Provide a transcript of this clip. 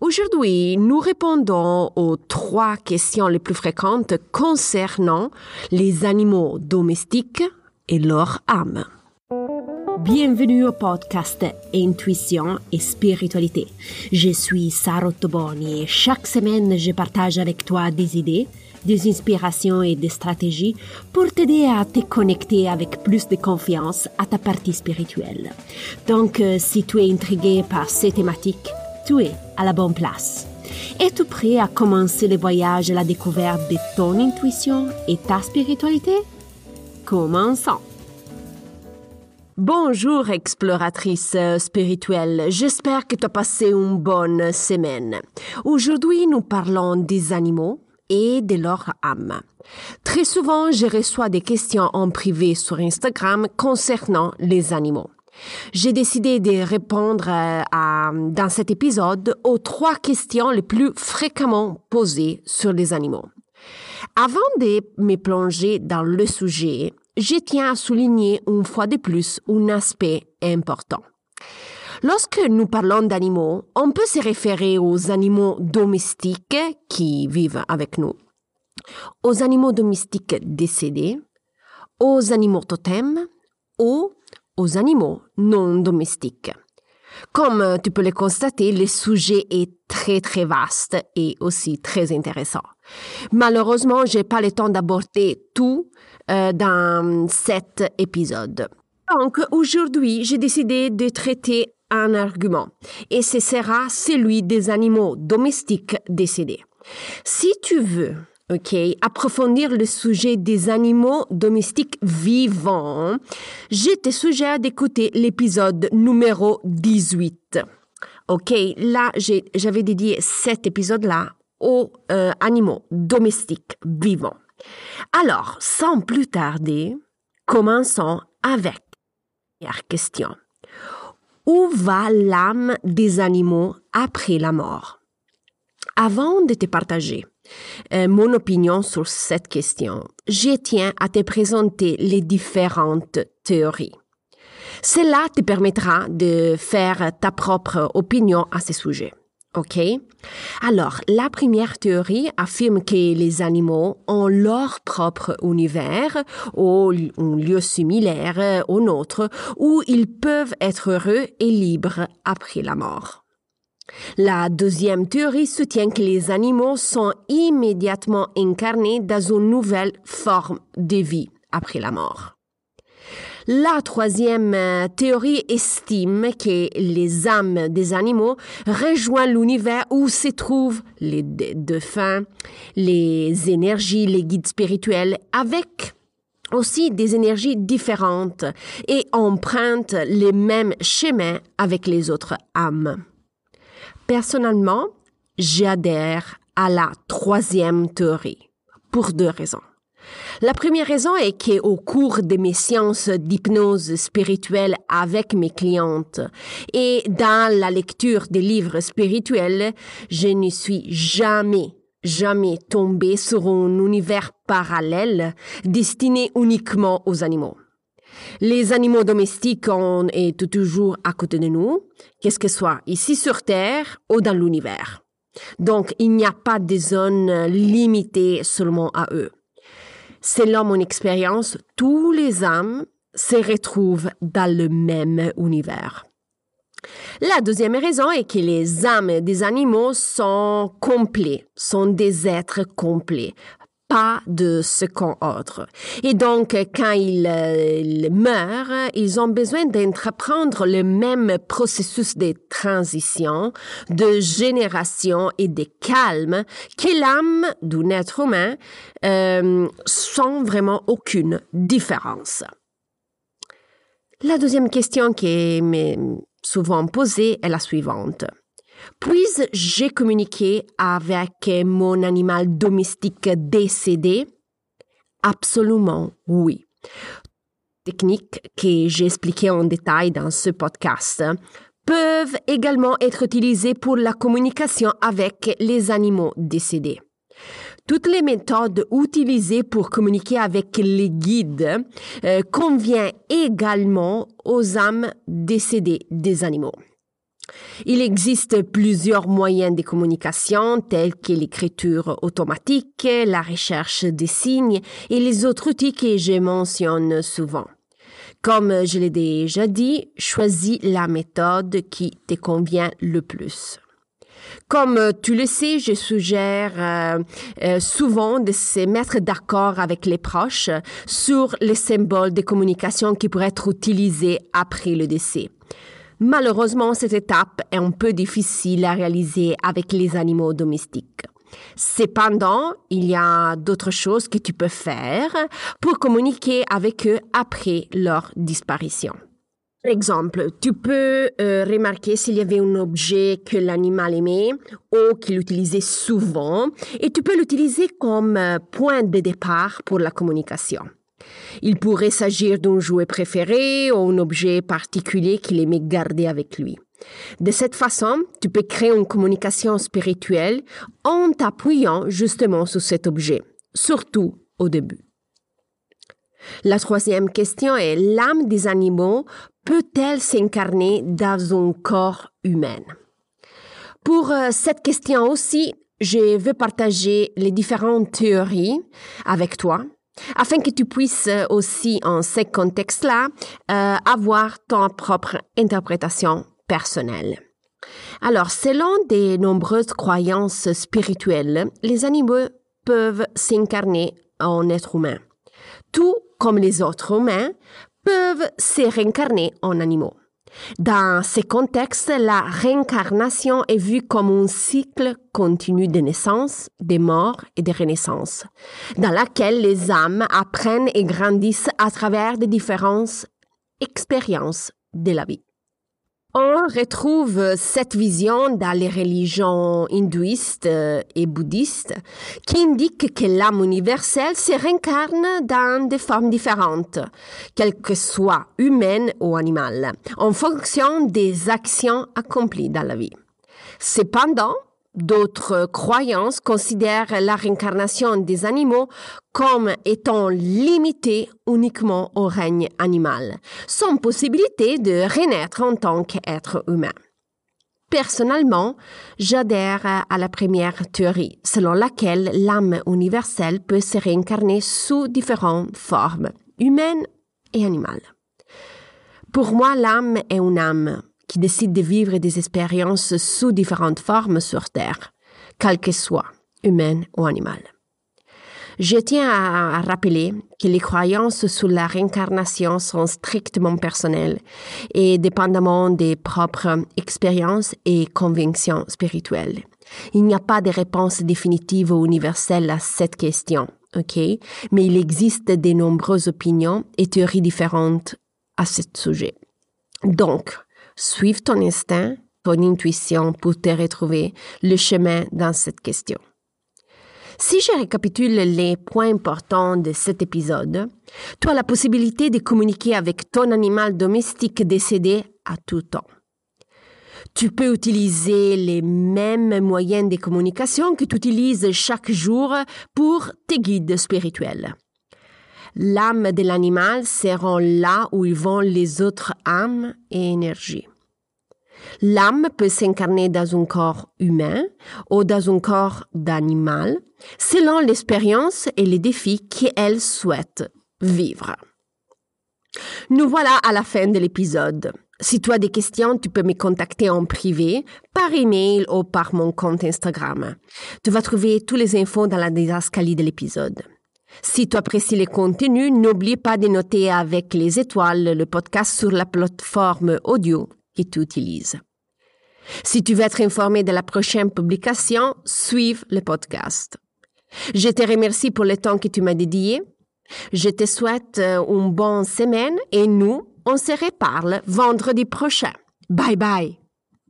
Aujourd'hui, nous répondons aux trois questions les plus fréquentes concernant les animaux domestiques et leur âme. Bienvenue au podcast Intuition et Spiritualité. Je suis Sarah Toboni et chaque semaine je partage avec toi des idées, des inspirations et des stratégies pour t'aider à te connecter avec plus de confiance à ta partie spirituelle. Donc, euh, si tu es intrigué par ces thématiques, tu es à la bonne place. Es-tu prêt à commencer le voyage à la découverte de ton intuition et ta spiritualité? Commençons. Bonjour exploratrice spirituelle, j'espère que tu as passé une bonne semaine. Aujourd'hui nous parlons des animaux et de leur âme. Très souvent je reçois des questions en privé sur Instagram concernant les animaux. J'ai décidé de répondre euh, à, dans cet épisode aux trois questions les plus fréquemment posées sur les animaux. Avant de me plonger dans le sujet, je tiens à souligner une fois de plus un aspect important. Lorsque nous parlons d'animaux, on peut se référer aux animaux domestiques qui vivent avec nous, aux animaux domestiques décédés, aux animaux totems ou aux animaux non domestiques. Comme tu peux le constater, le sujet est très très vaste et aussi très intéressant. Malheureusement, j'ai pas le temps d'aborder tout euh, dans cet épisode. Donc aujourd'hui, j'ai décidé de traiter un argument et ce sera celui des animaux domestiques décédés. Si tu veux OK, approfondir le sujet des animaux domestiques vivants, je te suggère d'écouter l'épisode numéro 18. OK, là, j'avais dédié cet épisode-là aux euh, animaux domestiques vivants. Alors, sans plus tarder, commençons avec la première question. Où va l'âme des animaux après la mort? Avant de te partager mon opinion sur cette question, je tiens à te présenter les différentes théories. Cela te permettra de faire ta propre opinion à ce sujet. OK? Alors, la première théorie affirme que les animaux ont leur propre univers ou un lieu similaire au nôtre où ils peuvent être heureux et libres après la mort. La deuxième théorie soutient que les animaux sont immédiatement incarnés dans une nouvelle forme de vie après la mort. La troisième euh, théorie estime que les âmes des animaux rejoignent l'univers où se trouvent les défunts, les énergies, les guides spirituels, avec aussi des énergies différentes et empruntent les mêmes chemins avec les autres âmes. Personnellement, j'adhère à la troisième théorie pour deux raisons. La première raison est qu'au cours de mes séances d'hypnose spirituelle avec mes clientes et dans la lecture des livres spirituels, je ne suis jamais jamais tombée sur un univers parallèle destiné uniquement aux animaux. Les animaux domestiques sont et toujours à côté de nous, qu'est-ce que soit ici sur Terre ou dans l'univers. Donc, il n'y a pas de zone limitée seulement à eux. Selon mon expérience, tous les âmes se retrouvent dans le même univers. La deuxième raison est que les âmes des animaux sont complets, sont des êtres complets, pas de second ordre. Et donc, quand ils, euh, meurent, ils ont besoin d'entreprendre le même processus de transition, de génération et de calme que l'âme d'un être humain euh, sans vraiment aucune différence. La deuxième question qui m'est souvent posée est la suivante. Puis-je communiquer avec mon animal domestique décédé? Absolument oui. Techniques que j'ai expliquées en détail dans ce podcast peuvent également être utilisées pour la communication avec les animaux décédés. Toutes les méthodes utilisées pour communiquer avec les guides euh, conviennent également aux âmes décédées des animaux. Il existe plusieurs moyens de communication tels que l'écriture automatique, la recherche des signes et les autres outils que je mentionne souvent. Comme je l'ai déjà dit, choisis la méthode qui te convient le plus. Comme tu le sais, je suggère euh, euh, souvent de se mettre d'accord avec les proches sur les symboles de communication qui pourraient être utilisés après le décès. Malheureusement, cette étape est un peu difficile à réaliser avec les animaux domestiques. Cependant, il y a d'autres choses que tu peux faire pour communiquer avec eux après leur disparition. Par exemple, tu peux euh, remarquer s'il y avait un objet que l'animal aimait ou qu'il utilisait souvent et tu peux l'utiliser comme euh, point de départ pour la communication. Il pourrait s'agir d'un jouet préféré ou un objet particulier qu'il aimait garder avec lui. De cette façon, tu peux créer une communication spirituelle en t'appuyant justement sur cet objet, surtout au début. La troisième question est l'âme des animaux peut-elle s'incarner dans un corps humain? Pour euh, cette question aussi, je veux partager les différentes théories avec toi afin que tu puisses euh, aussi, en ce contexte-là, euh, avoir ton propre interprétation personnelle. Alors, selon de nombreuses croyances spirituelles, les animaux peuvent s'incarner en êtres humains, tout comme les autres humains peuvent se réincarner en animaux. Dans ces contextes, la réincarnation est vue comme un cycle continu de naissance, de mort et de renaissance, dans laquelle les âmes apprennent et grandissent à travers de différentes expériences de la vie. On retrouve cette vision dans les religions hindouistes euh, et bouddhistes qui indiquent que l'âme universelle se réincarne dans des formes différentes, qu'elles que soient humaines ou animales, en fonction des actions accomplies dans la vie. Cependant, D'autres croyances considèrent la réincarnation des animaux comme étant limitée uniquement au règne animal, sans possibilité de renaître en tant qu'être humain. Personnellement, j'adhère à la première théorie, selon laquelle l'âme universelle peut se réincarner sous différentes formes, humaines et animales. Pour moi, l'âme est une âme, qui décident de vivre des expériences sous différentes formes sur Terre, quelles qu'elles soient, humaines ou animales. Je tiens à rappeler que les croyances sur la réincarnation sont strictement personnelles et dépendamment des propres expériences et convictions spirituelles. Il n'y a pas de réponse définitive ou universelle à cette question, ok? Mais il existe de nombreuses opinions et théories différentes à ce sujet. Donc, Suive ton instinct, ton intuition pour te retrouver le chemin dans cette question. Si je récapitule les points importants de cet épisode, tu as la possibilité de communiquer avec ton animal domestique décédé à tout temps. Tu peux utiliser les mêmes moyens de communication que tu utilises chaque jour pour tes guides spirituels. L'âme de l'animal sera là où vont les autres âmes et énergies. L'âme peut s'incarner dans un corps humain ou dans un corps d'animal, selon l'expérience et les défis qu'elle souhaite vivre. Nous voilà à la fin de l'épisode. Si tu as des questions, tu peux me contacter en privé, par email ou par mon compte Instagram. Tu vas trouver toutes les infos dans la didascalie de l'épisode. Si tu apprécies les contenus, n'oublie pas de noter avec les étoiles le podcast sur la plateforme audio tu utilises. Si tu veux être informé de la prochaine publication, suive le podcast. Je te remercie pour le temps que tu m'as dédié. Je te souhaite euh, une bonne semaine et nous, on se reparle vendredi prochain. Bye bye.